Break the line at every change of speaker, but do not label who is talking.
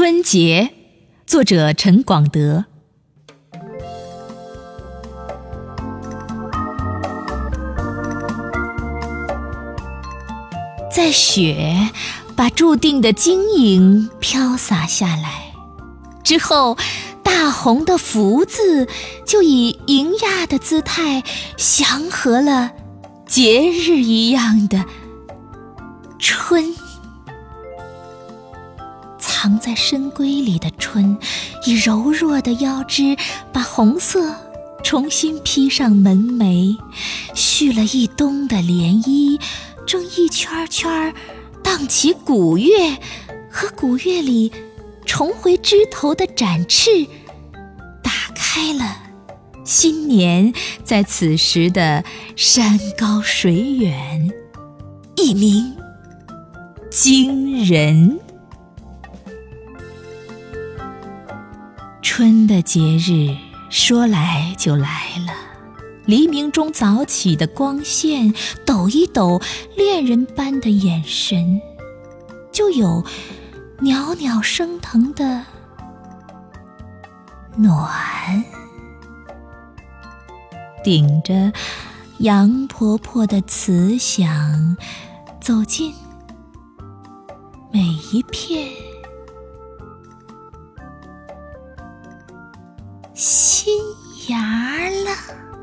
春节，作者陈广德。在雪把注定的晶莹飘洒下来之后，大红的福字就以迎亚的姿态祥和了节日一样的春。藏在深闺里的春，以柔弱的腰肢把红色重新披上门楣，蓄了一冬的涟漪。正一圈圈荡起古月，和古月里重回枝头的展翅，打开了新年在此时的山高水远，一鸣惊人。春的节日说来就来了。黎明中早起的光线，抖一抖恋人般的眼神，就有袅袅升腾的暖。顶着杨婆婆的慈祥，走进每一片新芽了。